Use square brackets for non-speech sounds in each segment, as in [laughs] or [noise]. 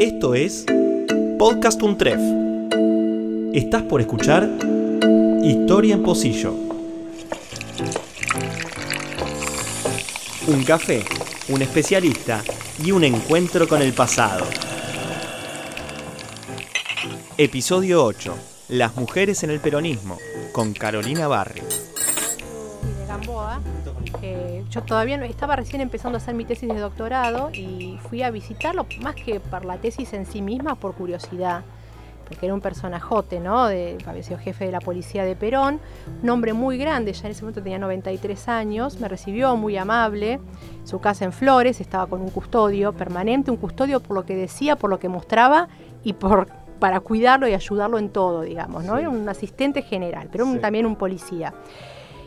Esto es Podcast Untref. Estás por escuchar Historia en Pocillo. Un café, un especialista y un encuentro con el pasado. Episodio 8. Las mujeres en el peronismo, con Carolina Barrio. Yo todavía no, estaba recién empezando a hacer mi tesis de doctorado y fui a visitarlo, más que por la tesis en sí misma, por curiosidad. Porque era un personajote, ¿no? De, había sido jefe de la policía de Perón, un hombre muy grande, ya en ese momento tenía 93 años, me recibió muy amable, su casa en Flores, estaba con un custodio permanente, un custodio por lo que decía, por lo que mostraba y por para cuidarlo y ayudarlo en todo, digamos, ¿no? Sí. Era un asistente general, pero un- Sí. también un policía.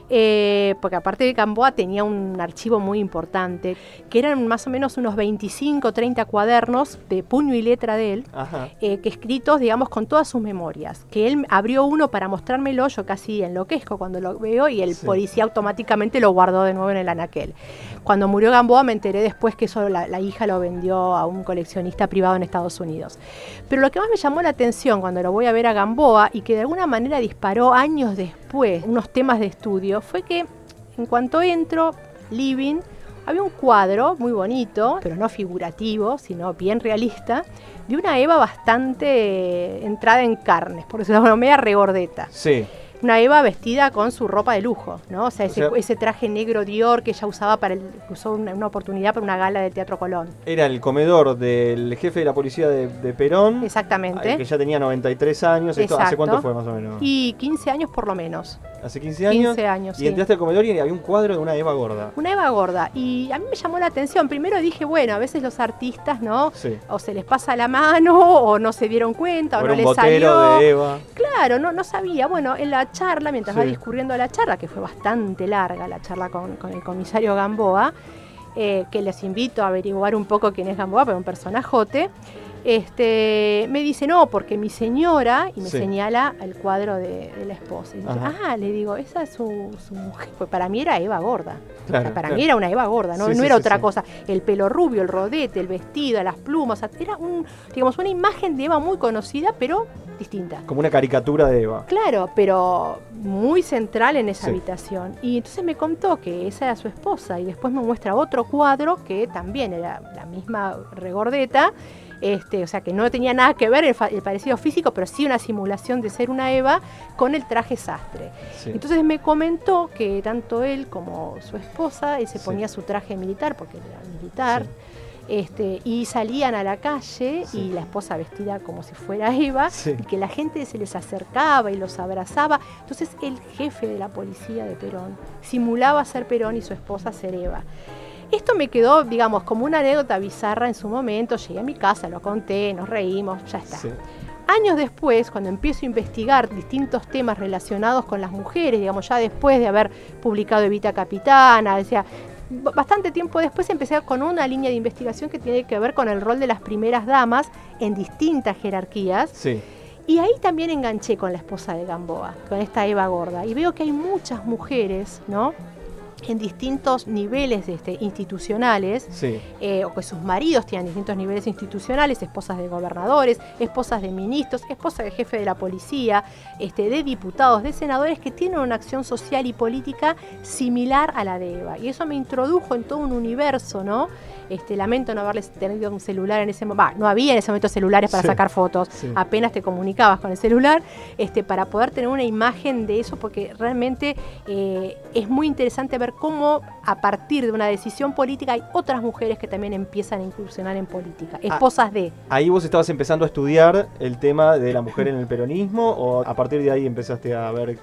Eh, porque aparte de Gamboa tenía un archivo muy importante, que eran más o menos unos 25, 30 cuadernos de puño y letra de él, eh, que escritos, digamos, con todas sus memorias. Que él abrió uno para mostrármelo, yo casi enloquezco cuando lo veo y el Sí. policía automáticamente lo guardó de nuevo en el anaquel. Cuando murió Gamboa me enteré después que eso la, hija lo vendió a un coleccionista privado en Estados Unidos. Pero lo que más me llamó la atención cuando lo voy a ver a Gamboa y que de alguna manera disparó años después unos temas de estudio fue que en cuanto entro, living, había un cuadro muy bonito, pero no figurativo, sino bien realista, de una Eva bastante entrada en carnes, por decirlo de alguna manera, regordeta. Sí. Una Eva vestida con su ropa de lujo, ¿no? O sea, O ese, sea- ese traje negro Dior que ella usaba para el, usó una, una oportunidad para una gala del Teatro Colón. Era el comedor del jefe de la policía de, de Perón. Exactamente. Que ya tenía 93 años. Esto, ¿Hace cuánto fue más o menos? Y 15 años por lo menos. ¿Hace 15 años? 15 años, Y sí. entraste al comedor y había un cuadro de una Eva gorda. Una Eva gorda. Y a mí me llamó la atención. Primero dije, bueno, a veces los artistas, ¿no? Sí. O se les pasa la mano, o no se dieron cuenta, o, O no les salió. de Eva. Claro, no, no sabía. Bueno, en la charla, mientras Sí. va discurriendo la charla, que fue bastante larga la charla con, con el comisario Gamboa, eh, que les invito a averiguar un poco quién es Gamboa, pero un personajote, este, me dice, no, porque mi señora, y me Sí. señala el cuadro de, de la esposa. Y Ajá. ah, le digo, esa es su, su mujer. Pues para mí era Eva gorda. Claro, para claro. mí era una Eva gorda, no, Sí, no sí, era otra cosa. El pelo rubio, el rodete, el vestido, las plumas, o sea, era un, digamos, una imagen de Eva muy conocida, pero distinta. Como una caricatura de Eva. Claro, pero muy central en esa Sí. habitación. Y entonces me contó que esa era su esposa y después me muestra otro cuadro que también era la misma regordeta. Este, o sea que no tenía nada que ver el, parecido físico, pero sí una simulación de ser una Eva con el traje sastre. Sí. Entonces me comentó que tanto él como su esposa, él se Sí. ponía su traje militar, porque era militar. Este, y salían a la calle Sí. y la esposa vestida como si fuera Eva, Sí. y que la gente se les acercaba y los abrazaba. Entonces el jefe de la policía de Perón simulaba ser Perón y su esposa ser Eva. Esto me quedó, digamos, como una anécdota bizarra en su momento. Llegué a mi casa, lo conté, nos reímos, ya está. Sí. Años después, cuando empiezo a investigar distintos temas relacionados con las mujeres, digamos, ya después de haber publicado Evita Capitana, o sea, b- bastante tiempo después empecé con una línea de investigación que tiene que ver con el rol de las primeras damas en distintas jerarquías. Sí. Y ahí también enganché con la esposa de Gamboa, con esta Eva Gorda. Y veo que hay muchas mujeres, ¿no? En distintos niveles este, institucionales, Sí. eh, o que sus maridos tienen distintos niveles institucionales, esposas de gobernadores, esposas de ministros, esposas de jefe de la policía, este, de diputados, de senadores que tienen una acción social y política similar a la de Eva. Y eso me introdujo en todo un universo, ¿no? Este, lamento no haberles tenido un celular en ese momento. No había en ese momento celulares para Sí. sacar fotos. Sí. Apenas te comunicabas con el celular, este, para poder tener una imagen de eso, porque realmente eh, es muy interesante ver cómo a partir de una decisión política hay otras mujeres que también empiezan a incursionar en política, esposas de. Ahí vos estabas empezando a estudiar el tema de la mujer en el peronismo o a partir de ahí empezaste a ver.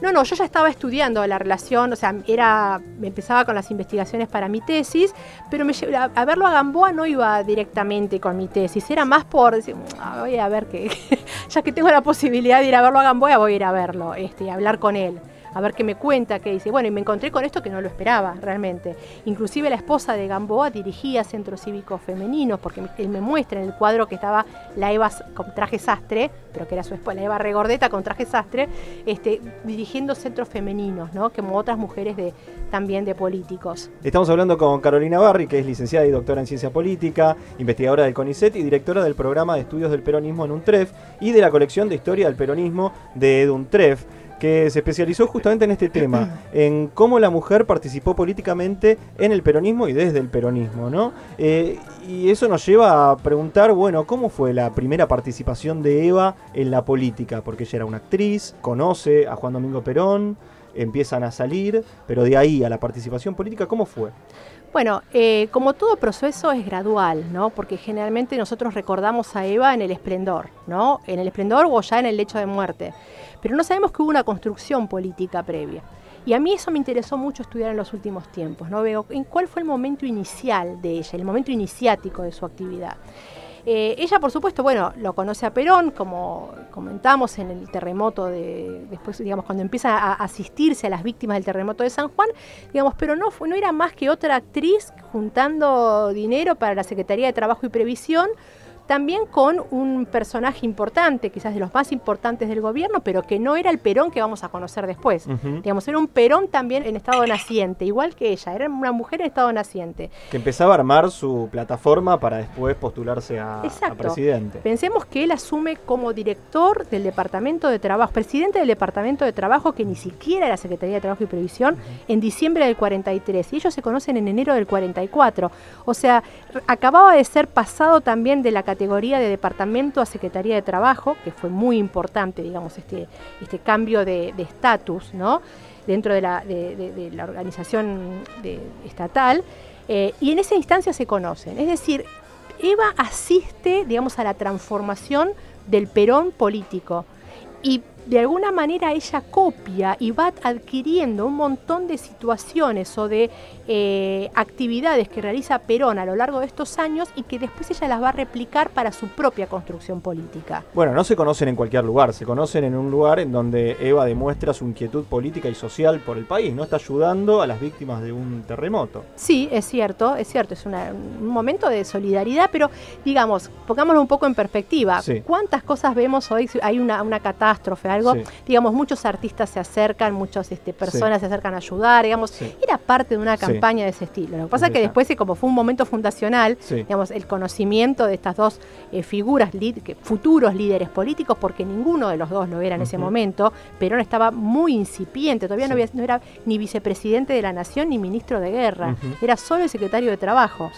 No, no, yo ya estaba estudiando la relación, o sea, era, me empezaba con las investigaciones para mi tesis, pero me, a, a verlo a Gamboa no iba directamente con mi tesis, era más por decir, "Ah, voy a ver que, [laughs] ya que tengo la posibilidad de ir a verlo a Gamboa, voy a ir a verlo, este, y hablar con él. A ver qué me cuenta, qué dice. Bueno, y me encontré con esto que no lo esperaba realmente. Inclusive la esposa de Gamboa dirigía centros cívicos femeninos, porque él me muestra en el cuadro que estaba la Eva con traje sastre, pero que era su esposa, la Eva Regordeta con traje sastre, este, dirigiendo centros femeninos, ¿no? Como otras mujeres de, también de políticos. Estamos hablando con Carolina Barri, que es licenciada y doctora en ciencia política, investigadora del CONICET y directora del programa de estudios del peronismo en UNTREF y de la colección de historia del peronismo de EDUNTREF que se especializó justamente en este tema, [laughs] en cómo la mujer participó políticamente en el peronismo y desde el peronismo, ¿no? Eh, y eso nos lleva a preguntar, bueno, ¿cómo fue la primera participación de Eva en la política? Porque ella era una actriz, conoce a Juan Domingo Perón, empiezan a salir, pero de ahí a la participación política, ¿cómo fue? Bueno, eh, como todo proceso es gradual, ¿no? Porque generalmente nosotros recordamos a Eva en el esplendor, ¿no? En el esplendor o ya en el lecho de muerte. Pero no sabemos que hubo una construcción política previa. Y a mí eso me interesó mucho estudiar en los últimos tiempos, ¿no? Veo en cuál fue el momento inicial de ella, el momento iniciático de su actividad. Eh, ella, por supuesto, bueno, lo conoce a Perón, como comentamos en el terremoto de, después, digamos, cuando empieza a asistirse a las víctimas del terremoto de San Juan, digamos, pero no, no era más que otra actriz juntando dinero para la Secretaría de Trabajo y Previsión, también con un personaje importante, quizás de los más importantes del gobierno, pero que no era el Perón que vamos a conocer después. Digamos, era un Perón también en estado naciente, igual que ella, era una mujer en estado naciente. Que empezaba a armar su plataforma para después postularse a, presidente. Pensemos que él asume como director del Departamento de Trabajo, presidente del Departamento de Trabajo, que ni siquiera era Secretaría de Trabajo y Previsión, en diciembre del 43. Y ellos se conocen en enero del 44. O sea, acababa de ser pasado también de la categoría de departamento a Secretaría de Trabajo, que fue muy importante, digamos, este, este cambio de estatus, ¿no? Dentro de la, de, la organización estatal. Eh, y en esa instancia se conocen. Es decir, Eva asiste, digamos, a la transformación del Perón político. De alguna manera ella copia y va adquiriendo un montón de situaciones o de eh, actividades que realiza Perón a lo largo de estos años y que después ella las va a replicar para su propia construcción política. Bueno, no se conocen en cualquier lugar, se conocen en un lugar en donde Eva demuestra su inquietud política y social por el país, ¿no? Está ayudando a las víctimas de un terremoto. Sí, es cierto, es cierto, es un momento de solidaridad, pero digamos, pongámoslo un poco en perspectiva. ¿Cuántas cosas vemos hoy? Hay una, una catástrofe, algo, digamos, muchos artistas se acercan, muchas este, personas se acercan a ayudar, digamos, era parte de una campaña de ese estilo. Lo que pasa es que después, como fue un momento fundacional, digamos, el conocimiento de estas dos eh, figuras, que, futuros líderes políticos, porque ninguno de los dos lo era en ese momento, Perón estaba muy incipiente, todavía no, era ni vicepresidente de la nación ni ministro de guerra, era solo el secretario de trabajo.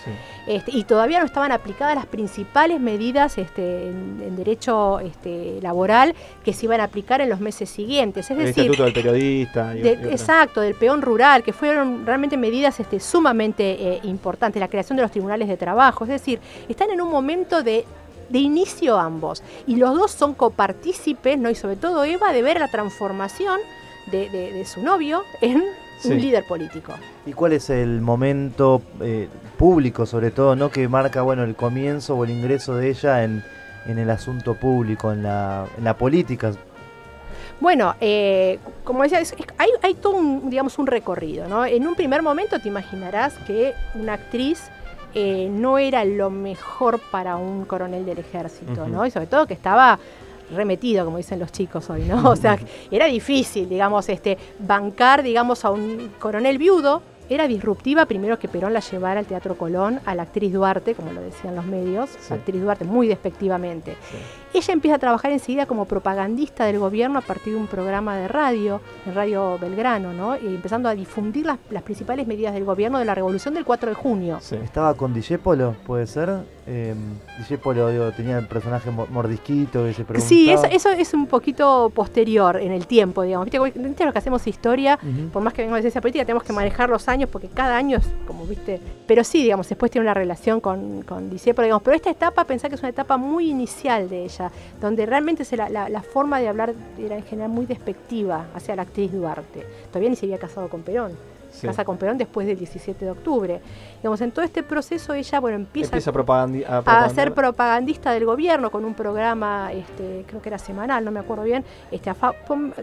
Este, y todavía no estaban aplicadas las principales medidas este, en, derecho este, laboral que se iban a aplicar en los meses siguientes. Es el decir, Estatuto del Periodista. exacto, del peón rural, que fueron realmente medidas este, sumamente eh, importantes, la creación de los tribunales de trabajo. Es decir, están en un momento de de inicio ambos. Y los dos son copartícipes, ¿no? Y sobre todo Eva, de ver la transformación de, su novio en un líder político. ¿Y cuál es el momento eh, público, sobre todo, ¿no? Que marca, bueno, el comienzo o el ingreso de ella en, en el asunto público, en la, en la política? Bueno, eh, como decía, hay, todo un, digamos, un recorrido. ¿no? En un primer momento te imaginarás que una actriz eh, no era lo mejor para un coronel del ejército, ¿no? Y sobre todo que estaba remetido, como dicen los chicos hoy, ¿no? O sea, era difícil, digamos, este, bancar, digamos, a un coronel viudo, era disruptiva, primero que Perón la llevara al Teatro Colón, a la actriz Duarte, como lo decían los medios, actriz Duarte muy despectivamente. Ella empieza a trabajar enseguida como propagandista del gobierno a partir de un programa de radio, en Radio Belgrano, ¿no? Y empezando a difundir las, principales medidas del gobierno de la revolución del 4 de junio. ¿Estaba con Dijépolo, puede ser? Eh, tenía el personaje mordisquito que se preguntaba. Sí, eso, es un poquito posterior en el tiempo, digamos. ¿Viste, lo que hacemos historia? Por más que vengamos de ciencia política, tenemos que manejar los años porque cada año es como, ¿viste? Pero sí, digamos, después tiene una relación con, con digamos. Pero esta etapa, pensá que es una etapa muy inicial de ella donde realmente la, la, forma de hablar era en general muy despectiva hacia la actriz Duarte. Todavía ni se había casado con Perón. casa con Perón después del 17 de octubre. Digamos, en todo este proceso ella, bueno, empieza, a, ser propagandista del gobierno con un programa, este, creo que era semanal, no me acuerdo bien, este,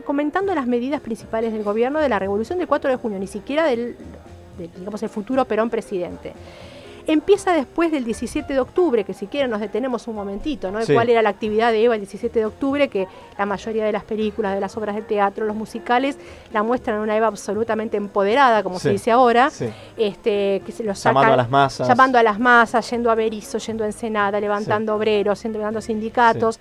comentando las medidas principales del gobierno de la revolución del 4 de junio, ni siquiera del, digamos, el futuro Perón presidente empieza después del 17 de octubre, que si quieren nos detenemos un momentito, ¿no? cuál era la actividad de Eva el 17 de octubre, que la mayoría de las películas, de las obras de teatro, los musicales, la muestran una Eva absolutamente empoderada, como se dice ahora, este, que se los llamando a las masas. Llamando a las masas, yendo a Berizo, yendo a Ensenada, levantando obreros, levantando sindicatos.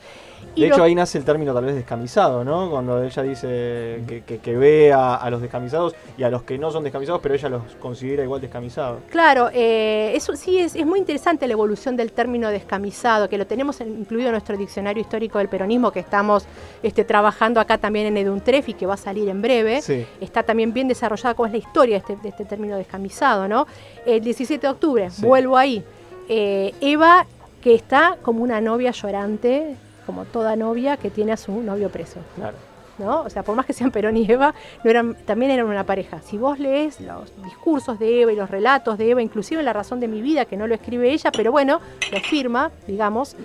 De hecho, ahí nace el término tal vez descamisado, ¿no? Cuando ella dice que, que, ve a, los descamisados y a los que no son descamisados, pero ella los considera igual descamisados. Claro, eh, eso sí es, muy interesante la evolución del término descamisado, que lo tenemos incluido en nuestro diccionario histórico del peronismo, que estamos este, trabajando acá también en Eduntref y que va a salir en breve. Está también bien desarrollada cómo es la historia de este, de este término descamisado, ¿no? El 17 de octubre, vuelvo ahí. Eh, Eva, que está como una novia llorante como toda novia que tiene a su novio preso. Claro. ¿no? O sea, por más que sean Perón y Eva, no eran, también eran una pareja. Si vos lees los discursos de Eva y los relatos de Eva, inclusive La razón de mi vida, que no lo escribe ella, pero bueno, lo firma, digamos,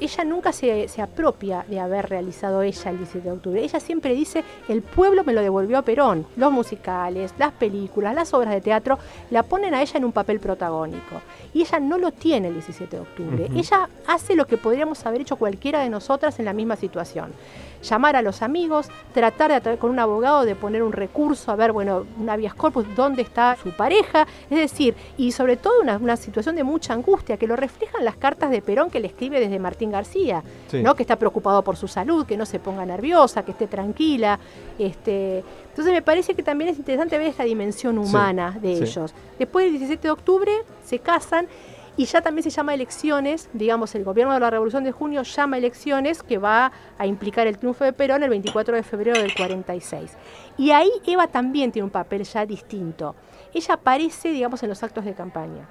ella nunca se, apropia de haber realizado ella el 17 de octubre. Ella siempre dice, el pueblo me lo devolvió a Perón. Los musicales, las películas, las obras de teatro, la ponen a ella en un papel protagónico. Y ella no lo tiene el 17 de octubre. Ella hace lo que podríamos haber hecho cualquiera de nosotras en la misma situación llamar a los amigos, tratar de con un abogado de poner un recurso, a ver, bueno, un habeas corpus, dónde está su pareja, es decir, y sobre todo una, situación de mucha angustia, que lo reflejan las cartas de Perón que le escribe desde Martín García, ¿no? que está preocupado por su salud, que no se ponga nerviosa, que esté tranquila. Este, entonces me parece que también es interesante ver esta dimensión humana de ellos. Después del 17 de octubre se casan y ya también se llama elecciones, digamos, el gobierno de la Revolución de Junio llama elecciones que va a implicar el triunfo de Perón el 24 de febrero del 46. Y ahí Eva también tiene un papel ya distinto. Ella aparece, digamos, en los actos de campaña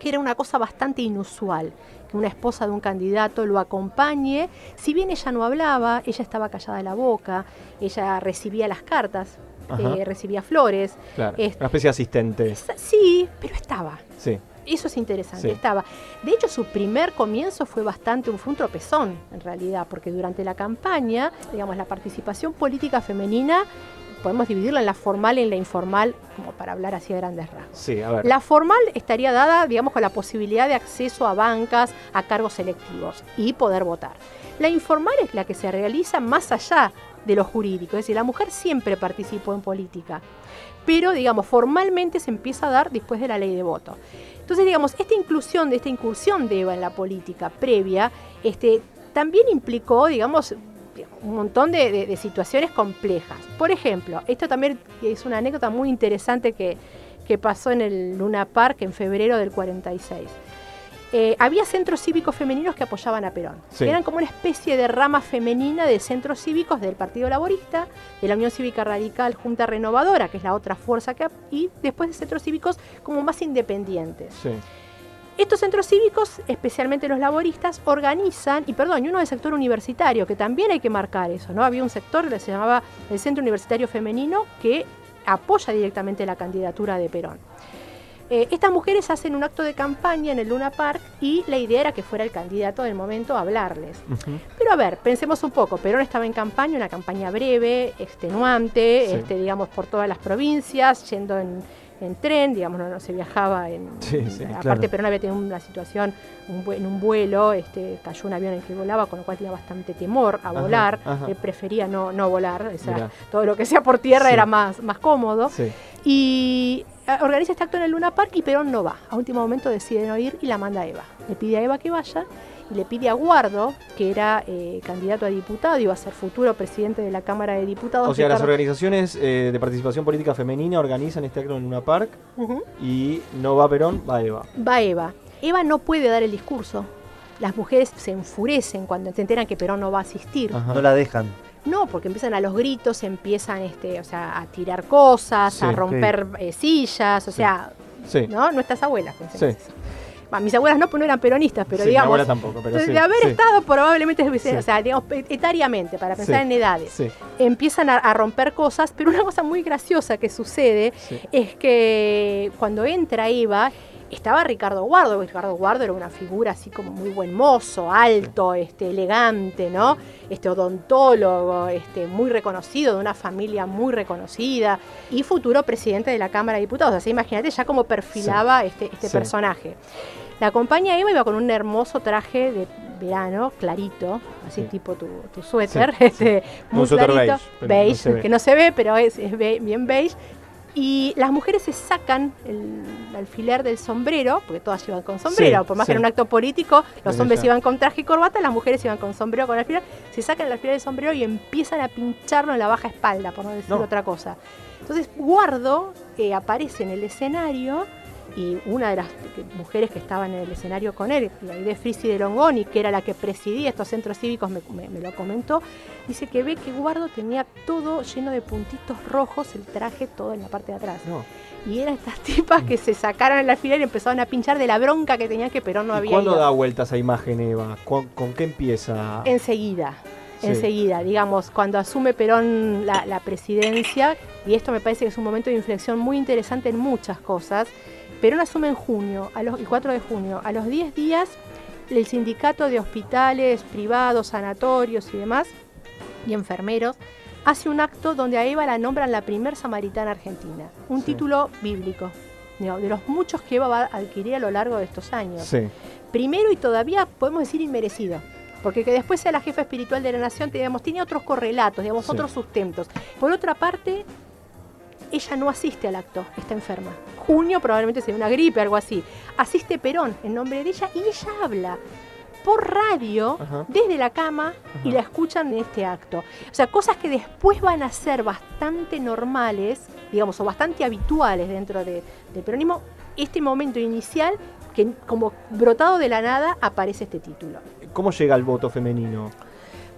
que era una cosa bastante inusual, que una esposa de un candidato lo acompañe. Si bien ella no hablaba, ella estaba callada de la boca, ella recibía las cartas, eh, recibía flores. Claro, una especie de asistente. Sí, pero estaba. Sí. Eso es interesante, estaba. De hecho, su primer comienzo fue bastante, fue un tropezón en realidad, porque durante la campaña, digamos, la participación política femenina podemos dividirla en la formal y en la informal, como para hablar así a grandes rasgos. La formal estaría dada, digamos, con la posibilidad de acceso a bancas, a cargos selectivos y poder votar. La informal es la que se realiza más allá de lo jurídico, es decir, la mujer siempre participó en política, pero, digamos, formalmente se empieza a dar después de la ley de voto. Entonces, digamos, esta inclusión, de esta incursión de Eva en la política previa, este, también implicó, digamos, un montón de, situaciones complejas. Por ejemplo, esto también es una anécdota muy interesante que, que pasó en el Luna Park en febrero del 46. Eh, había centros cívicos femeninos que apoyaban a Perón. Eran como una especie de rama femenina de centros cívicos del Partido Laborista, de la Unión Cívica Radical Junta Renovadora, que es la otra fuerza que... y después de centros cívicos como más independientes. Estos centros cívicos, especialmente los laboristas, organizan, y perdón, y uno del sector universitario, que también hay que marcar eso, ¿no? Había un sector que se llamaba el Centro Universitario Femenino que apoya directamente la candidatura de Perón. Eh, estas mujeres hacen un acto de campaña en el Luna Park y la idea era que fuera el candidato del momento a hablarles. Pero a ver, pensemos un poco, Perón estaba en campaña, una campaña breve, extenuante, este, digamos, por todas las provincias, yendo en, tren, digamos, no, se viajaba en... aparte Perón había tenido una situación en un vuelo, este, cayó un avión en el que volaba, con lo cual tenía bastante temor a volar, él prefería no, no volar, o sea, todo lo que sea por tierra era más, más cómodo. Y organiza este acto en el Luna Park y Perón no va. A último momento decide no ir y la manda a Eva. Le pide a Eva que vaya y le pide a Guardo, que era eh, candidato a diputado, y iba a ser futuro presidente de la Cámara de Diputados. O sea, las organizaciones eh, de participación política femenina organizan este acto en Luna Park y no va Perón, va Eva. Va Eva. Eva no puede dar el discurso. Las mujeres se enfurecen cuando se enteran que Perón no va a asistir. No la dejan. No, porque empiezan a los gritos, empiezan este, o sea, a tirar cosas, a romper eh, sillas, o sea, ¿no? Nuestras abuelas. Mis abuelas no, pues no eran peronistas, pero Sí, mi digamos, abuela tampoco, pero de, sí, de haber sí. estado probablemente, o sea, digamos, etariamente, para pensar en edades, empiezan a, a romper cosas, pero una cosa muy graciosa que sucede es que cuando entra Eva, estaba Ricardo Guardo, Ricardo Guardo era una figura así como muy buen mozo, alto, este, elegante, ¿no? Este odontólogo, este, muy reconocido, de una familia muy reconocida, y futuro presidente de la Cámara de Diputados. Así imagínate ya cómo perfilaba este, este Sí. personaje. La acompaña Eva iba con un hermoso traje de verano, clarito, así Sí. tipo tu, tu suéter, Sí, este, muy Un suéter clarito, beige, no beige, ve. que no se ve, pero es, es bien beige. Y las mujeres se sacan el alfiler del sombrero, porque todas iban con sombrero, Sí, por más sí. que era un acto político, los hombres iban con traje y corbata, las mujeres iban con sombrero con alfiler, se sacan el alfiler del sombrero y empiezan a pincharlo en la baja espalda, por no decir No. otra cosa. Entonces Guardo eh, aparece en el escenario y una de las mujeres que estaban en el escenario con él, la de Frisi de Longoni, que era la que presidía estos centros cívicos, me, me- me lo comentó, dice que ve que Guardo tenía todo lleno de puntitos rojos, el traje todo en la parte de atrás. No. Y eran estas [laughs] tipas que se sacaron el alfiler y empezaron a pinchar de la bronca que tenían que Perón no ¿Y había cuándo ido. da vuelta esa imagen, Eva? ¿Con, con qué empieza? Enseguida, Sí. enseguida, digamos, cuando asume Perón la, la presidencia, y esto me parece que es un momento de inflexión muy interesante en muchas cosas, Perón asume en junio, a los, el 4 de junio, a los 10 días, el sindicato de hospitales privados, sanatorios y demás, y enfermeros, hace un acto donde a Eva la nombran la primer samaritana argentina, un Sí. título bíblico, de los muchos que Eva va a adquirir a lo largo de estos años Sí, primero y todavía podemos decir inmerecido. Porque que después sea la jefa espiritual de la nación, digamos, tiene otros correlatos, digamos, Sí. otros sustentos. Por otra parte, ella no asiste al acto, está enferma. Junio probablemente sea una gripe, algo así. Asiste Perón en nombre de ella y ella habla por radio Ajá. desde la cama y la escuchan en este acto. O sea, cosas que después van a ser bastante normales, digamos, o bastante habituales dentro de- del peronismo. Este momento inicial, que como brotado de la nada, aparece este título. ¿Cómo llega el voto femenino?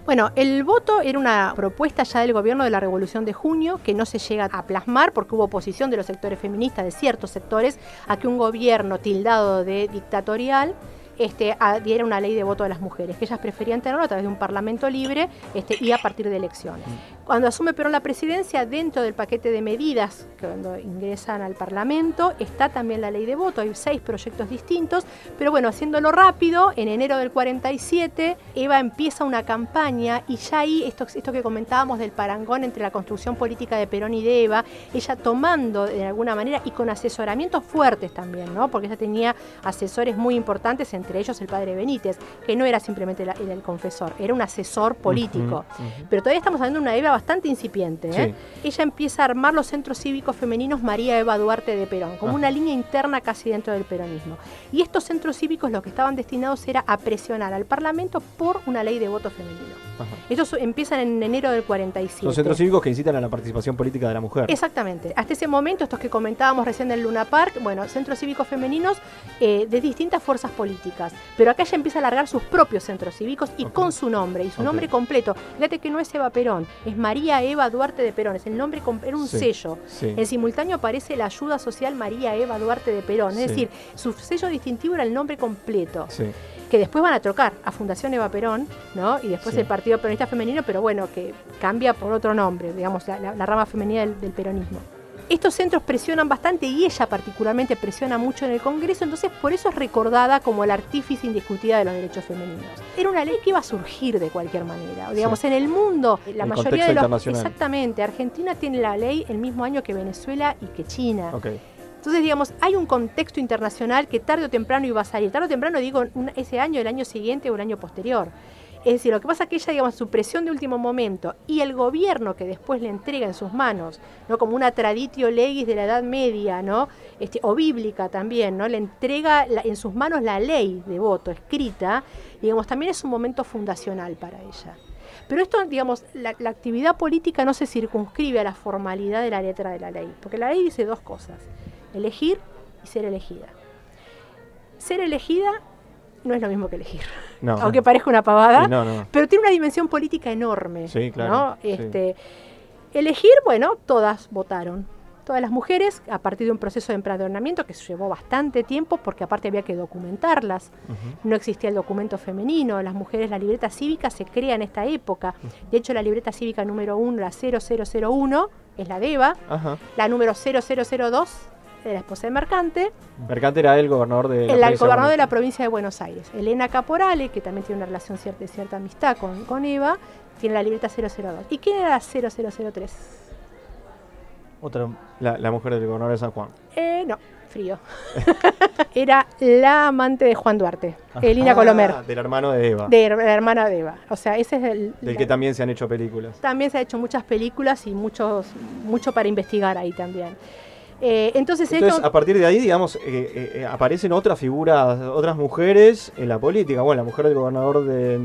Bueno, el voto era una propuesta ya del gobierno de la Revolución de Junio que no se llega a plasmar porque hubo oposición de los sectores feministas, de ciertos sectores, a que un gobierno tildado de dictatorial este, diera una ley de voto a las mujeres, que ellas preferían tenerlo a través de un parlamento libre este, y a partir de elecciones. Cuando asume Perón la presidencia, dentro del paquete de medidas que cuando ingresan al Parlamento, está también la ley de voto. Hay seis proyectos distintos, pero bueno, haciéndolo rápido, en enero del 47, Eva empieza una campaña y ya ahí, esto, esto que comentábamos del parangón entre la construcción política de Perón y de Eva, ella tomando de alguna manera y con asesoramientos fuertes también, ¿no? Porque ella tenía asesores muy importantes, entre ellos el padre Benítez, que no era simplemente la- el confesor, era un asesor político. Pero todavía estamos hablando de una Eva bastante incipiente. ¿eh? Ella empieza a armar los centros cívicos femeninos María Eva Duarte de Perón, como Ajá. una línea interna casi dentro del peronismo. Y estos centros cívicos lo que estaban destinados era a presionar al Parlamento por una ley de voto femenino. Ajá. Estos empiezan en enero del 47. Son centros cívicos que incitan a la participación política de la mujer. Exactamente. Hasta ese momento, estos que comentábamos recién del Luna Park, bueno, centros cívicos femeninos eh, de distintas fuerzas políticas. Pero acá ya empieza a largar sus propios centros cívicos y con su nombre, y su nombre completo. Fíjate que no es Eva Perón, es María Eva Duarte de Perón, es el nombre, era un Sí. sello. Sí. En simultáneo aparece la ayuda social María Eva Duarte de Perón. Sí. Es decir, su sello distintivo era el nombre completo que después van a trocar a Fundación Eva Perón, ¿no? Y después el Partido Peronista Femenino, pero bueno, que cambia por otro nombre, digamos, la, la- la rama femenina del, del peronismo. Estos centros presionan bastante y ella particularmente presiona mucho en el Congreso, entonces por eso es recordada como la artífice indiscutida de los derechos femeninos. Era una ley que iba a surgir de cualquier manera. Digamos, Sí. en el mundo, la El mayoría de los... Exactamente, Argentina tiene la ley el mismo año que Venezuela y que China. Entonces, digamos, hay un contexto internacional que tarde o temprano iba a salir. Tarde o temprano, digo, un- ese año, el año siguiente o el año posterior. Es decir, lo que pasa es que ella, digamos, su presión de último momento y el gobierno que después le entrega en sus manos, ¿no? Como una traditio legis de la Edad Media, ¿no? Este, o bíblica también, ¿no? Le entrega en sus manos la ley de voto escrita, digamos, también es un momento fundacional para ella. Pero esto, digamos, la actividad política no se circunscribe a la formalidad de la letra de la ley, porque la ley dice dos cosas, elegir y ser elegida. Ser elegida no es lo mismo que elegir, No. aunque parezca una pavada, Sí, no, pero tiene una dimensión política enorme. Sí, claro. Este, Elegir, bueno, todas votaron. todas las mujeres a partir de un proceso de empadronamiento que llevó bastante tiempo porque aparte había que documentarlas. No existía el documento femenino, las mujeres, la libreta cívica se crea en esta época. De hecho, la libreta cívica número 1, la 0001, es la de Eva. La número 0002 de la esposa de Mercante. Mercante era el gobernador de la, el gobernador de la provincia de Buenos Aires. Elena Caporale, que también tiene una relación cierta, cierta amistad con, con Eva, tiene la libreta 002. ¿Y quién era la 0003? Otra. La, mujer del gobernador de San Juan. Eh, no, frío. [laughs] Era la amante de Juan Duarte, Elina ah, Colomer. Del hermano de Eva. De la hermana de Eva. O sea, ese es el. Del que también se han hecho películas. También se han hecho muchas películas y muchos, mucho para investigar ahí también. Eh, entonces, a partir de ahí, digamos, eh, eh, aparecen otras figuras, otras mujeres en la política. Bueno, la mujer del gobernador de,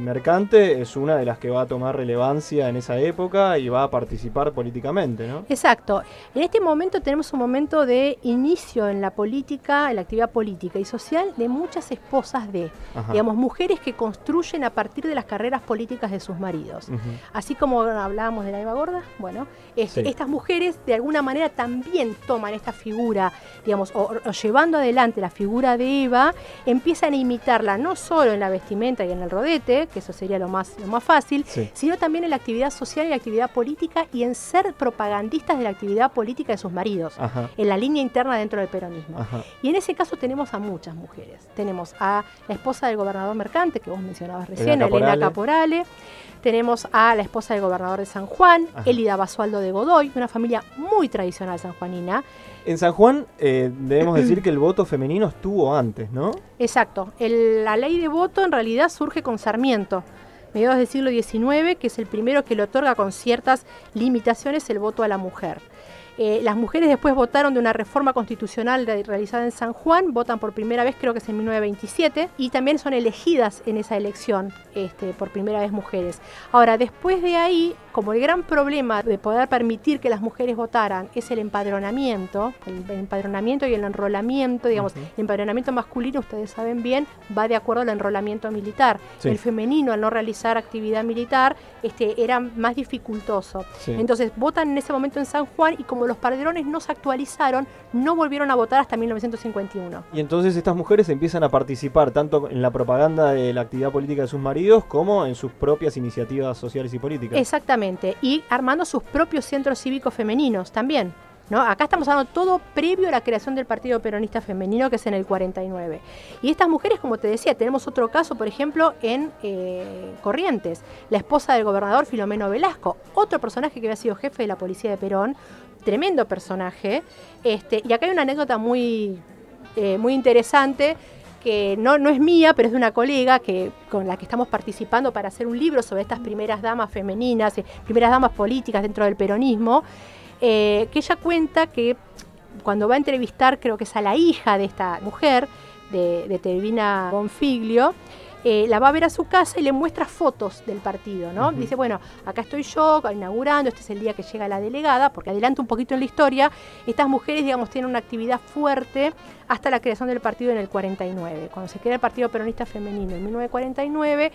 Mercante es una de las que va a tomar relevancia en esa época y va a participar políticamente, ¿no? Exacto. En este momento tenemos un momento de inicio en la política, en la actividad política y social de muchas esposas de, digamos, mujeres que construyen a partir de las carreras políticas de sus maridos. Así como hablábamos de la Eva Gorda, bueno, estas mujeres de alguna manera también toman esta figura, digamos, o, llevando adelante la figura de Eva, empiezan a imitarla no solo en la vestimenta y en el rodete, que eso sería lo más, lo más fácil, sino también en la actividad social y la actividad política y en ser propagandistas de la actividad política de sus maridos, en la línea interna dentro del peronismo. Y en ese caso tenemos a muchas mujeres. Tenemos a la esposa del gobernador mercante, que vos mencionabas recién, Elena Caporale tenemos a la esposa del gobernador de San Juan, Elida Basualdo de Godoy, una familia muy tradicional sanjuanina. En San Juan eh, debemos decir que el voto femenino estuvo antes, ¿no? Exacto. la ley de voto en realidad surge con Sarmiento, mediados del siglo XIX, que es el primero que le otorga con ciertas limitaciones el voto a la mujer. Eh, las mujeres después votaron de una reforma constitucional realizada en San Juan, votan por primera vez, creo que es en 1927, y también son elegidas en esa elección este, por primera vez mujeres. Ahora, después de ahí, como el gran problema de poder permitir que las mujeres votaran es el empadronamiento, el, empadronamiento y el enrolamiento, digamos, el empadronamiento masculino, ustedes saben bien, va de acuerdo al enrolamiento militar. El femenino, al no realizar actividad militar, este, era más dificultoso. Entonces, votan en ese momento en San Juan y como los padrones no se actualizaron, no volvieron a votar hasta 1951. Y entonces estas mujeres empiezan a participar tanto en la propaganda de la actividad política de sus maridos como en sus propias iniciativas sociales y políticas. Exactamente, y armando sus propios centros cívicos femeninos también. ¿No? Acá estamos hablando todo previo a la creación del Partido Peronista Femenino, que es en el 49. Y estas mujeres, como te decía, tenemos otro caso, por ejemplo, en eh, Corrientes, la esposa del gobernador Filomeno Velasco, otro personaje que había sido jefe de la policía de Perón, tremendo personaje. Este, y acá hay una anécdota muy, eh, muy interesante que no, no es mía, pero es de una colega que, con la que estamos participando para hacer un libro sobre estas primeras damas femeninas, eh, primeras damas políticas dentro del peronismo, eh, que ella cuenta que cuando va a entrevistar, creo que es a la hija de esta mujer, de, de Bonfiglio, eh, la va a ver a su casa y le muestra fotos del partido, ¿no? Dice, bueno, acá estoy yo inaugurando, este es el día que llega la delegada, porque adelanta un poquito en la historia, estas mujeres, digamos, tienen una actividad fuerte hasta la creación del partido en el 49. Cuando se crea el Partido Peronista Femenino en 1949,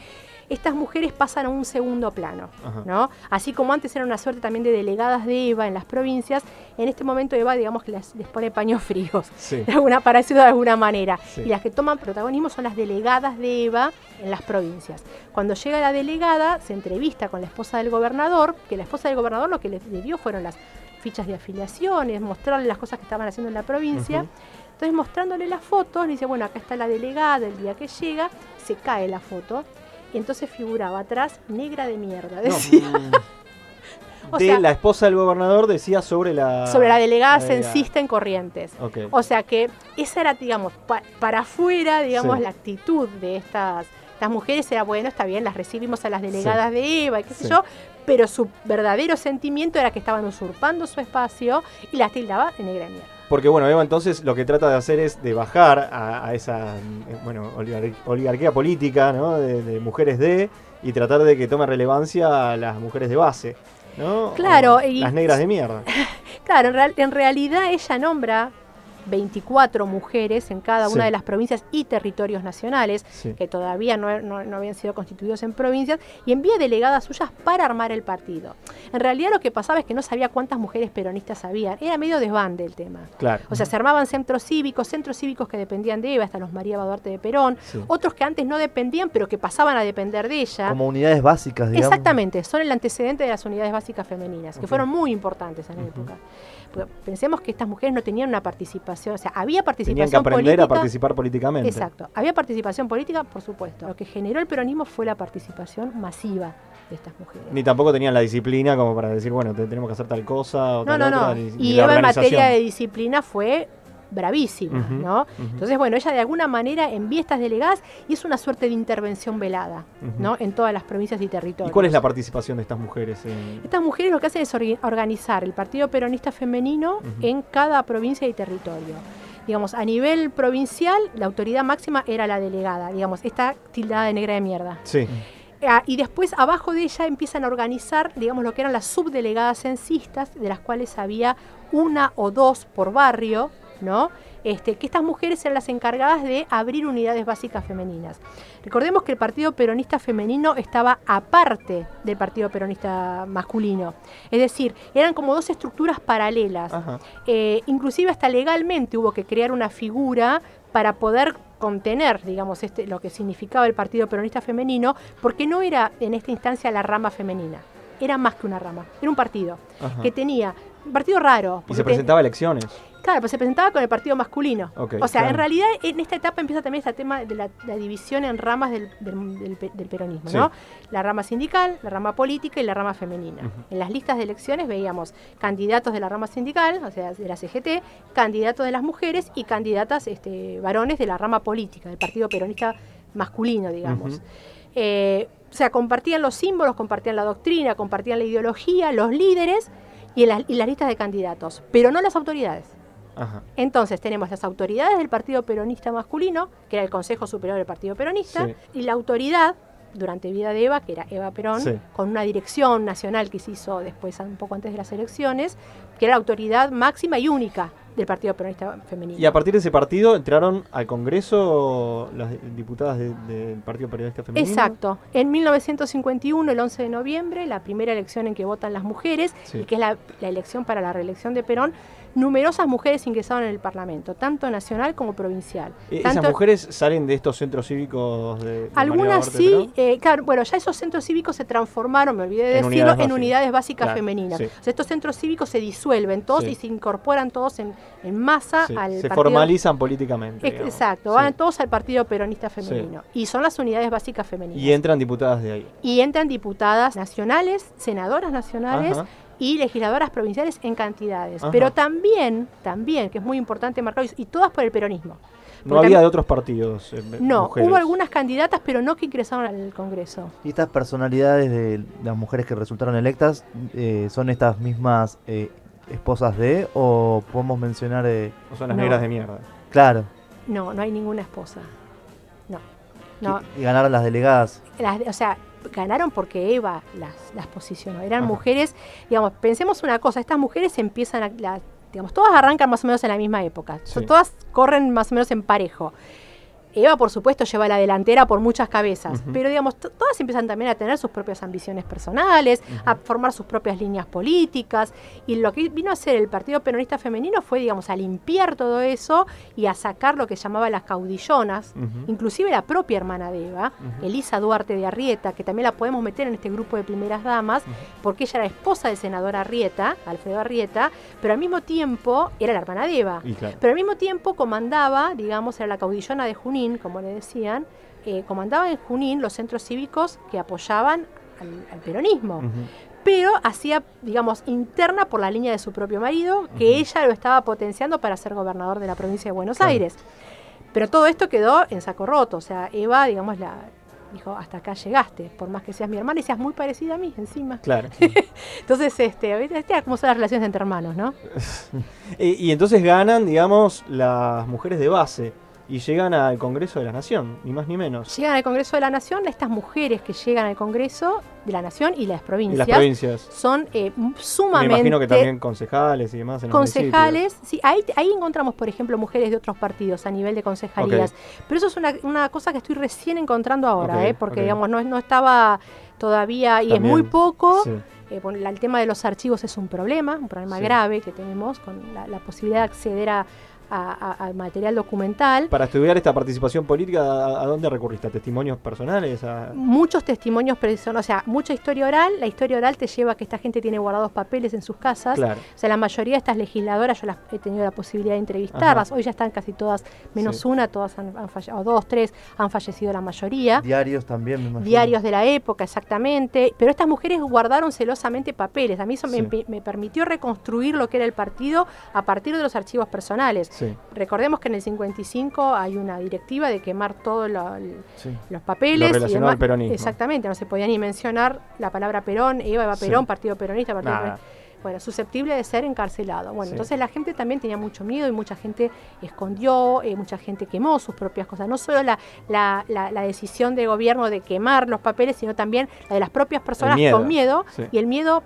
estas mujeres pasan a un segundo plano, ¿no? Así como antes era una suerte también de delegadas de EVA en las provincias, en este momento EVA, digamos que les, pone paños [laughs] fríos, de alguna, para decirlo de alguna manera. Y las que toman protagonismo son las delegadas de EVA en las provincias. Cuando llega la delegada, se entrevista con la esposa del gobernador, que la esposa del gobernador lo que le, dio fueron las fichas de afiliaciones, mostrarle las cosas que estaban haciendo en la provincia. Entonces mostrándole las fotos, le dice, bueno, acá está la delegada, el día que llega, se cae la foto. Y entonces figuraba atrás, negra de mierda, decía. [laughs] de la esposa del gobernador decía sobre la... Sobre la delegada censista en Corrientes. O sea que esa era, digamos, para afuera, digamos, la actitud de estas, estas mujeres era, bueno, está bien, las recibimos a las delegadas de Eva y qué sé yo, pero su verdadero sentimiento era que estaban usurpando su espacio y las tildaba de negra de mierda. Porque bueno, Eva entonces lo que trata de hacer es de bajar a, esa eh, bueno, oligarquía política ¿no? de, mujeres de y tratar de que tome relevancia a las mujeres de base. ¿no? Claro. las negras de mierda. [laughs] claro, en, realidad ella nombra 24 mujeres en cada una de las provincias y territorios nacionales, Sí. que todavía no, no- no habían sido constituidos en provincias, y envía delegadas suyas para armar el partido. En realidad lo que pasaba es que no sabía cuántas mujeres peronistas había, era medio desbande el tema. Claro. O sea, se armaban centros cívicos, centros cívicos que dependían de Eva, hasta los María Baduarte de Perón, Sí. otros que antes no dependían, pero que pasaban a depender de ella. Como unidades básicas, digamos. Exactamente, son el antecedente de las unidades básicas femeninas, que fueron muy importantes en la época. Pensemos que estas mujeres no tenían una participación, o sea, había participación Tenían que aprender a política. participar políticamente. Exacto, había participación política, por supuesto. Lo que generó el peronismo fue la participación masiva de estas mujeres. Ni tampoco tenían la disciplina como para decir, bueno, te- tenemos que hacer tal cosa o No, tal no, otra. no. ni- Y Eva en materia de disciplina fue bravísima, ¿no? Entonces, bueno, ella de alguna manera envía estas delegadas y es una suerte de intervención velada. ¿no? En todas las provincias y territorios. ¿Y cuál es la participación de estas mujeres? en- Estas mujeres lo que hacen es organizar el Partido Peronista Femenino en cada provincia y territorio. Digamos, a nivel provincial, la autoridad máxima era la delegada, digamos, esta tildada de negra de mierda. Sí. Ah, y después abajo de ella empiezan a organizar, digamos, lo que eran las subdelegadas censistas, de las cuales había una o dos por barrio, ¿no? Este, que estas mujeres eran las encargadas de abrir unidades básicas femeninas. Recordemos que el Partido Peronista Femenino estaba aparte del Partido Peronista Masculino. Es decir, eran como dos estructuras paralelas. Eh, inclusive hasta legalmente hubo que crear una figura para poder contener, digamos, este, lo que significaba el Partido Peronista Femenino, porque no era en esta instancia la rama femenina, era más que una rama, era un partido Ajá. que tenía, un partido raro. Y se presentaba a elecciones. Claro, pues se presentaba con el partido masculino. O sea, claro. en realidad en esta etapa empieza también este tema de la, la división en ramas del, del- del pe- del peronismo, Sí. ¿no? La rama sindical, la rama política y la rama femenina. En las listas de elecciones veíamos candidatos de la rama sindical, o sea, de la CGT, candidatos de las mujeres y candidatas este, varones de la rama política, del partido peronista masculino, digamos. Eh, o sea, compartían los símbolos, compartían la doctrina, compartían la ideología, los líderes y, las- y las listas de candidatos, pero no las autoridades. Ajá. Entonces tenemos las autoridades del Partido Peronista masculino, que era el Consejo Superior del Partido Peronista, Sí. y la autoridad durante vida de Eva, que era Eva Perón, Sí. con una dirección nacional que se hizo después, un poco antes de las elecciones, que era la autoridad máxima y única del Partido Peronista femenino. Y a partir de ese partido entraron al Congreso las diputadas de- del Partido Periodista Femenino. Exacto. En 1951, el 11 de noviembre, la primera elección en que votan las mujeres, Sí. y que es la, la elección para la reelección de Perón, numerosas mujeres ingresaron en el Parlamento, tanto nacional como provincial. Eh, Tanto- ¿Esas mujeres salen de estos centros cívicos de, de Algunas sí, eh, claro, bueno, ya esos centros cívicos se transformaron, me olvidé de En decirlo, unidades en unidades básicas Claro, femeninas. sí. O sea, estos centros cívicos se disuelven todos Sí. y se incorporan todos en, en masa Sí, al se partido. formalizan políticamente. Digamos. Exacto, van todos al Partido Peronista Femenino. Y son las unidades básicas femeninas. Y entran diputadas de ahí. Y entran diputadas nacionales, senadoras nacionales Ajá. Y legisladoras provinciales en cantidades. Ajá. Pero también, también, que es muy importante marcar, y todas por el peronismo. No había de otros partidos. eh, No, mujeres. hubo algunas candidatas, pero no que ingresaron al Congreso. Y estas personalidades de las mujeres que resultaron electas eh, son estas mismas eh, esposas de, o podemos mencionar, eh, O son las No. negras de mierda. claro, No, no hay ninguna esposa. No. No, y ganaron las delegadas. las- o sea, ganaron porque Eva las, las posicionó. Eran Ajá. mujeres, digamos, pensemos una cosa, estas mujeres empiezan a, la- digamos, todas arrancan más o menos en la misma época. Sí. Todas corren más o menos en parejo. Eva, por supuesto, lleva la delantera por muchas cabezas, pero digamos, to- todas empiezan también a tener sus propias ambiciones personales, a formar sus propias líneas políticas, y lo que vino a hacer el Partido Peronista Femenino fue, digamos, a limpiar todo eso y a sacar lo que llamaba las caudillonas, inclusive la propia hermana de Eva. Elisa Duarte de Arrieta, que también la podemos meter en este grupo de primeras damas, porque ella era esposa del senador Arrieta, Alfredo Arrieta, pero al mismo tiempo era la hermana de Eva. Claro. Pero al mismo tiempo comandaba, digamos, era la caudillona de Junín, como le decían, eh, comandaba en Junín los centros cívicos que apoyaban al, al peronismo. Pero hacía, digamos, interna por la línea de su propio marido, que ella lo estaba potenciando para ser gobernador de la provincia de Buenos Claro. Aires. Pero todo esto quedó en saco roto. O sea, Eva, digamos, la dijo, hasta acá llegaste, por más que seas mi hermana y seas muy parecida a mí encima. Claro. sí. [laughs] Entonces, este. Este, cómo son las relaciones entre hermanos, ¿no? [laughs] Y entonces ganan, digamos, las mujeres de base y llegan al Congreso de la Nación, ni más ni menos. Llegan al Congreso de la Nación, estas mujeres que llegan al Congreso de la Nación y las Y provincias, las provincias. son eh, Me sumamente imagino que también concejales y demás en los concejales, sí, ahí, ahí encontramos, por ejemplo, mujeres de otros partidos a nivel de concejalías. Pero eso es una, una cosa que estoy recién encontrando ahora, ¿eh? porque digamos no, no estaba todavía y También, es muy poco. Sí. Eh, bueno, el tema de los archivos es un problema, un problema Sí. grave que tenemos con la, la posibilidad de acceder a, a- a- a material documental. Para estudiar esta participación política, ¿a, a dónde recurriste? ¿A testimonios personales? A... Muchos testimonios, person- o sea, mucha historia oral. La historia oral te lleva a que esta gente tiene guardados papeles en sus casas. Claro. O sea, la mayoría de estas legisladoras yo las he tenido la posibilidad de entrevistarlas. Ajá. Hoy ya están casi todas, menos Sí. una, todas han, han falle- o dos, tres, han fallecido la mayoría. Diarios también, me imagino. Diarios de la época, exactamente. Pero estas mujeres guardaron celosamente papeles. A mí eso me, Sí. empe- me permitió reconstruir lo que era el partido a partir de los archivos personales. Sí. Recordemos que en el 55 hay una directiva de quemar todos Sí. los papeles. Lo y relacionado al peronismo. Exactamente, no se podía ni mencionar la palabra Perón, Eva, Eva Sí. Perón, Partido Peronista, Partido Nada. Peronista. Bueno, susceptible de ser encarcelado. Bueno, entonces la gente también tenía mucho miedo y mucha gente escondió, eh, mucha gente quemó sus propias cosas. No solo la, la, la- la decisión de gobierno de quemar los papeles, sino también la de las propias personas miedo. con miedo. Y el miedo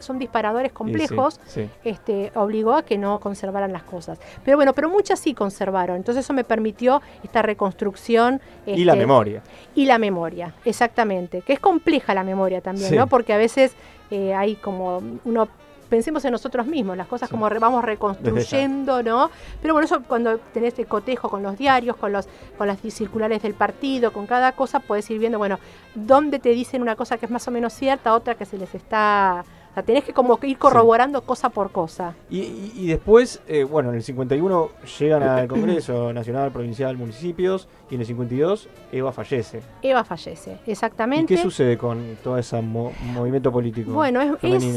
son disparadores sí, complejos sí. este, obligó a que no conservaran las cosas. Pero bueno, pero muchas sí conservaron. Entonces eso me permitió esta reconstrucción. Y la este, memoria. Y la memoria, exactamente. Que es compleja la memoria también, Sí. ¿no? Porque a veces eh, hay como uno pensemos en nosotros mismos, las cosas Sí. como re- vamos reconstruyendo, ¿no? Pero bueno, eso cuando tenés el cotejo con los diarios, con los con las circulares del partido, con cada cosa, puedes ir viendo, bueno, dónde te dicen una cosa que es más o menos cierta, otra que se les está... O sea, tenés que como ir corroborando cosa por cosa. Y, y- y después, eh, bueno, en el 51 llegan al Congreso [coughs] Nacional, Provincial, Municipios, y en el 52 Eva fallece. Eva fallece, ¿Y exactamente. qué sucede con todo ese mo- movimiento político? Bueno, es,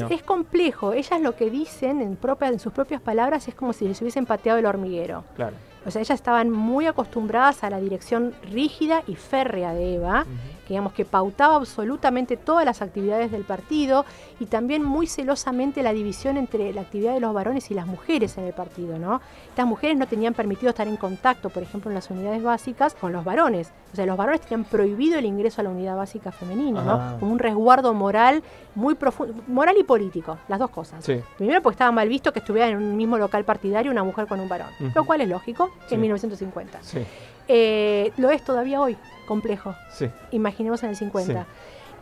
es, complejo. Ellas lo que dicen en, propia, en sus propias palabras es como si les hubiesen pateado el hormiguero. Claro. O sea, ellas estaban muy acostumbradas a la dirección rígida y férrea de Eva. Que digamos que pautaba absolutamente todas las actividades del partido y también muy celosamente la división entre la actividad de los varones y las mujeres en el partido, ¿no? Estas mujeres no tenían permitido estar en contacto, por ejemplo, en las unidades básicas con los varones. O sea, los varones tenían prohibido el ingreso a la unidad básica femenina, Ajá. ¿no? Como un resguardo moral muy profundo, moral y político, las dos cosas. Sí. Primero porque estaba mal visto que estuviera en un mismo local partidario una mujer con un varón, lo cual es lógico Sí. en 1950. Sí, Eh, lo es todavía hoy, complejo, sí. imaginemos en el 50.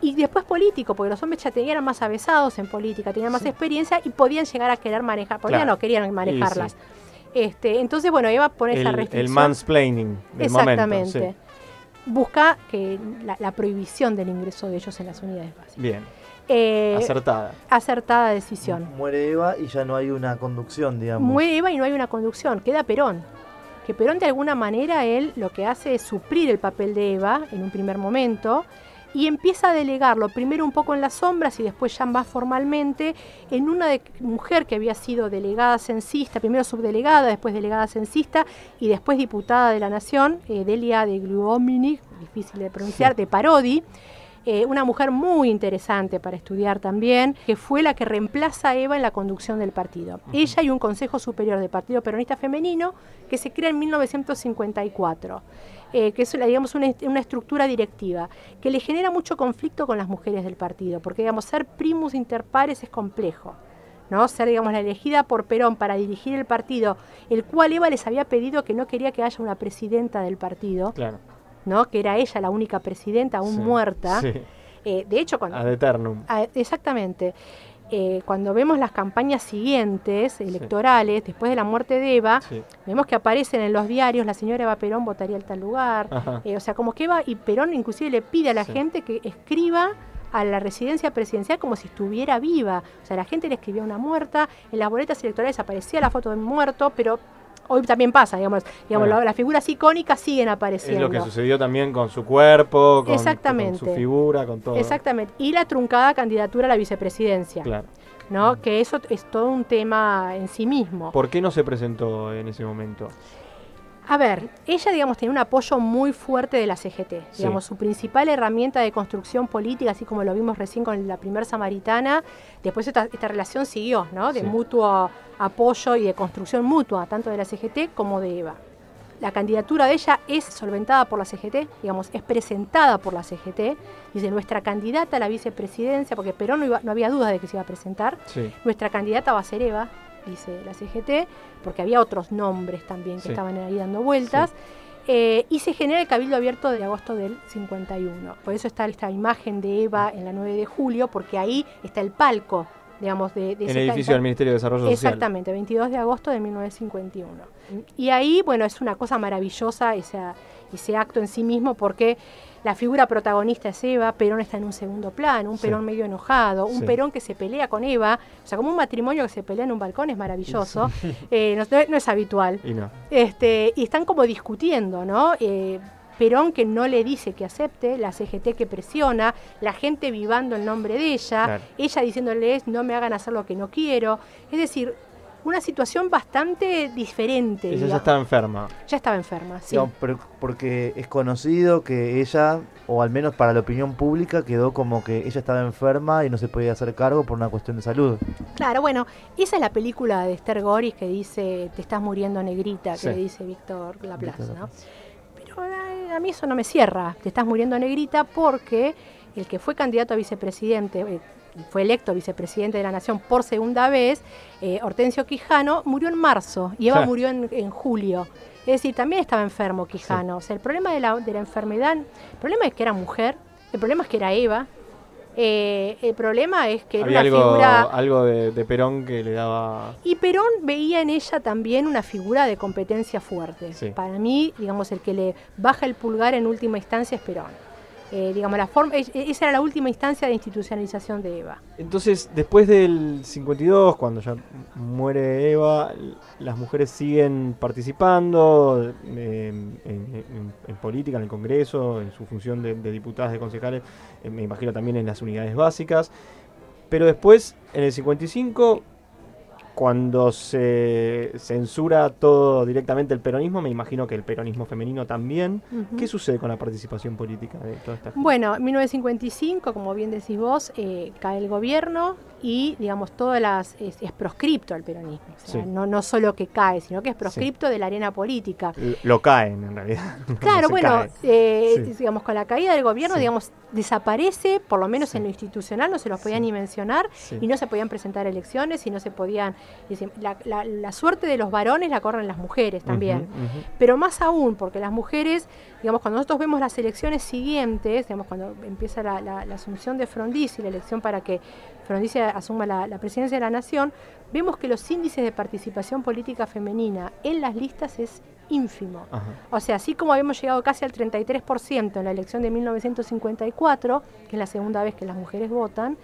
Y después político, porque los hombres ya tenían más avesados en política, tenían más Sí. experiencia y podían llegar a querer manejar, podían Claro. no querían manejarlas. sí. Este, entonces, bueno, Eva pone esa El, restricción. el mansplaining del Exactamente. momento. Busca que la, la prohibición del ingreso de ellos en las unidades básicas. Bien, Eh, acertada. acertada decisión. Muere Eva y ya no hay una conducción, digamos. Muere Eva y no hay una conducción, queda Perón. Que Perón de alguna manera él lo que hace es suplir el papel de Eva en un primer momento y empieza a delegarlo primero un poco en las sombras y después ya más formalmente en una de- mujer que había sido delegada censista, primero subdelegada, después delegada censista y después diputada de la Nación, eh, Delia de Gluomini, difícil de pronunciar, de Parodi. Eh, una mujer muy interesante para estudiar también, que fue la que reemplaza a Eva en la conducción del partido. Ella y un Consejo Superior del Partido Peronista Femenino que se crea en 1954, eh, que es digamos, una estructura directiva que le genera mucho conflicto con las mujeres del partido, porque digamos, ser primus inter pares es complejo. ¿no? Ser, digamos, la elegida por Perón para dirigir el partido, el cual Eva les había pedido que no quería que haya una presidenta del partido, Claro. ¿No? que era ella la única presidenta aún Sí, muerta. Sí. Eh, de hecho, cuando, Ad eternum. Ah, exactamente. Eh, cuando vemos las campañas siguientes, electorales, después de la muerte de Eva, vemos que aparecen en los diarios, la señora Eva Perón votaría en tal lugar. Eh, o sea, como que Eva y Perón inclusive le pide a la gente que escriba a la residencia presidencial como si estuviera viva. O sea, la gente le escribía una muerta, en las boletas electorales aparecía la foto de un muerto, pero hoy también pasa, digamos, digamos Bueno. la- las figuras icónicas siguen Es apareciendo. lo que sucedió también con su cuerpo, con, Exactamente. con su figura, con todo. Exactamente. Y la truncada candidatura a la vicepresidencia. Claro. ¿no? Que eso es todo un tema en sí mismo. ¿Por qué no se presentó en ese momento? A ver, ella, digamos, tenía un apoyo muy fuerte de la CGT. Sí. Digamos, su principal herramienta de construcción política, así como lo vimos recién con la primer samaritana, después esta, esta relación siguió, ¿no? De Sí. mutuo apoyo y de construcción mutua, tanto de la CGT como de EVA. la candidatura de ella es solventada por la CGT, digamos, es presentada por la CGT. Dice, nuestra candidata a la vicepresidencia, porque Perón no, iba- no había duda de que se iba a presentar, Sí. nuestra candidata va a ser Eva, dice la CGT, porque había otros nombres también que Sí. estaban ahí dando vueltas. Eh, y se genera el Cabildo Abierto de agosto del 51. Por eso está esta imagen de Eva en la 9 de julio, porque ahí está el palco, digamos, de, de En el edificio del Ministerio de Desarrollo Social. Exactamente, 22 de agosto de 1951. Y ahí, bueno, es una cosa maravillosa esa- ese acto en sí mismo porque la figura protagonista es Eva, Perón está en un segundo plano, un Sí. Perón medio enojado, un Sí. Perón que se pelea con Eva, o sea, como un matrimonio que se pelea en un balcón es maravilloso, [laughs] Eh, no, no es habitual. Y no. Este, y están como discutiendo, ¿no? Eh, Perón que no le dice que acepte, la CGT que presiona, la gente vivando el nombre de ella, Claro. ella diciéndoles no me hagan hacer lo que no quiero. Es decir, una situación bastante diferente. Ella ya estaba enferma. Ya estaba enferma, sí. Pero- porque es conocido que ella, o al menos para la opinión pública, quedó como que ella estaba enferma y no se podía hacer cargo por una cuestión de salud. Claro, bueno, esa es la película de Esther Goris que dice te estás muriendo negrita, que Sí. le dice Víctor Laplace, ¿no? Pero eh, a mí eso no me cierra, te estás muriendo negrita porque el que fue candidato a vicepresidente, eh, fue electo vicepresidente de la Nación por segunda vez, eh, Hortensio Quijano, murió en marzo y Eva murió en, en julio. Es decir, también estaba enfermo Quijano. O sea, el problema de la, de la enfermedad, el problema es que era mujer, el problema es que era Eva, eh, el problema es que era Había una algo, figura... algo de, de Perón que le daba. Y Perón veía en ella también una figura de competencia fuerte. Sí. Para mí, digamos, el que le baja el pulgar en última instancia es Perón. Eh, digamos, la forma, es- esa era la última instancia de institucionalización de Eva. Entonces, después del 52, cuando ya muere Eva, las mujeres siguen participando eh, en, política, en el Congreso, en su función de, de diputadas, de concejales, eh, me imagino también en las unidades básicas. Pero después, en el 55, cuando se censura todo directamente el peronismo, me imagino que el peronismo femenino también. ¿Qué sucede con la participación política de toda esta gente? Bueno, en 1955, como bien decís vos, eh, cae el gobierno y, digamos, todas las es, es proscripto el peronismo. O sea, Sí. no, no solo que cae, sino que es proscripto de la arena política. L- Lo caen, en realidad. [laughs] Claro, bueno, eh, Sí. digamos, con la caída del gobierno, digamos, desaparece, por lo menos en lo institucional, no se los podía Sí. ni mencionar, y no se podían presentar elecciones, y no se podían... decir, la, la- la suerte de los varones la corren las mujeres también. Pero más aún, porque las mujeres, digamos, cuando nosotros vemos las elecciones siguientes, digamos, cuando empieza la, la- la asunción de Frondizi, la elección para que Frondizi asuma la, la presidencia de la nación, vemos que los índices de participación política femenina en las listas es ínfimo. Ajá. O sea, así como habíamos llegado casi al 33% en la elección de 1954, que es la segunda vez que las mujeres votan,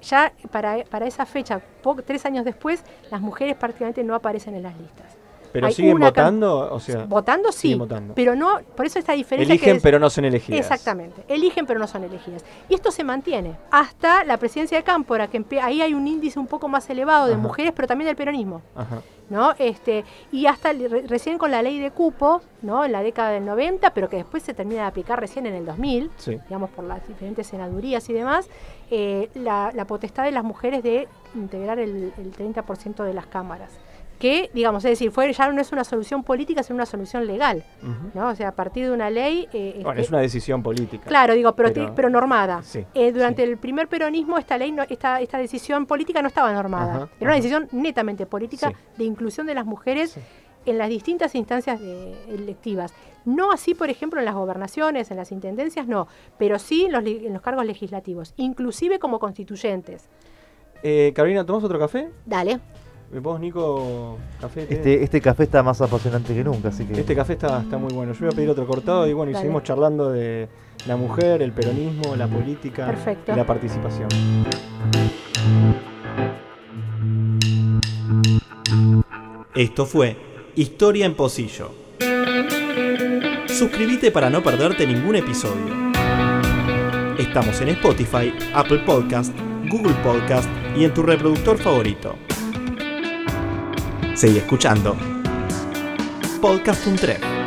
ya para, para esa fecha, tres años después, las mujeres prácticamente no aparecen en las listas. Pero Hay siguen votando, o sea, Votando sí, votando. pero no, por eso esta diferencia eligen pero no son elegidas. Exactamente, eligen pero no son elegidas. Y esto se mantiene hasta la presidencia de Cámpora, que ahí hay un índice un poco más elevado de Ajá. mujeres, pero también del peronismo. Ajá. ¿no? Este, y hasta re- recién con la ley de cupo, ¿no? En la década del 90, pero que después se termina de aplicar recién en el 2000, Sí. digamos, por las diferentes senadurías y demás, eh, la, la potestad de las mujeres de integrar el, el 30% de las cámaras. Que, digamos, es decir, fue, ya no es una solución política, sino una solución legal. ¿no? O sea, a partir de una ley... eh, Bueno, este, es una decisión política. Claro, digo, pero, Pero- normada. Sí, Eh, durante sí. el primer peronismo esta ley, no- esta, esta decisión política no estaba normada. Ajá, Era una decisión netamente política Sí. de inclusión de las mujeres en las distintas instancias de- electivas. No así, por ejemplo, en las gobernaciones, en las intendencias, no, pero sí en los, en los cargos legislativos, inclusive como constituyentes. Eh, Carolina, ¿tomás otro café? Dale. ¿Vos, Nico, café? té? Este, este café está más apasionante que nunca, así que... Este café está, está muy bueno. Yo voy a pedir otro cortado y bueno, y Dale. seguimos charlando de la mujer, el peronismo, la política Perfecto. y la participación. Esto fue Historia en Pocillo. Suscríbete para no perderte ningún episodio. Estamos en Spotify, Apple Podcast, Google Podcast y en tu reproductor favorito. Seguí escuchando. Podcast.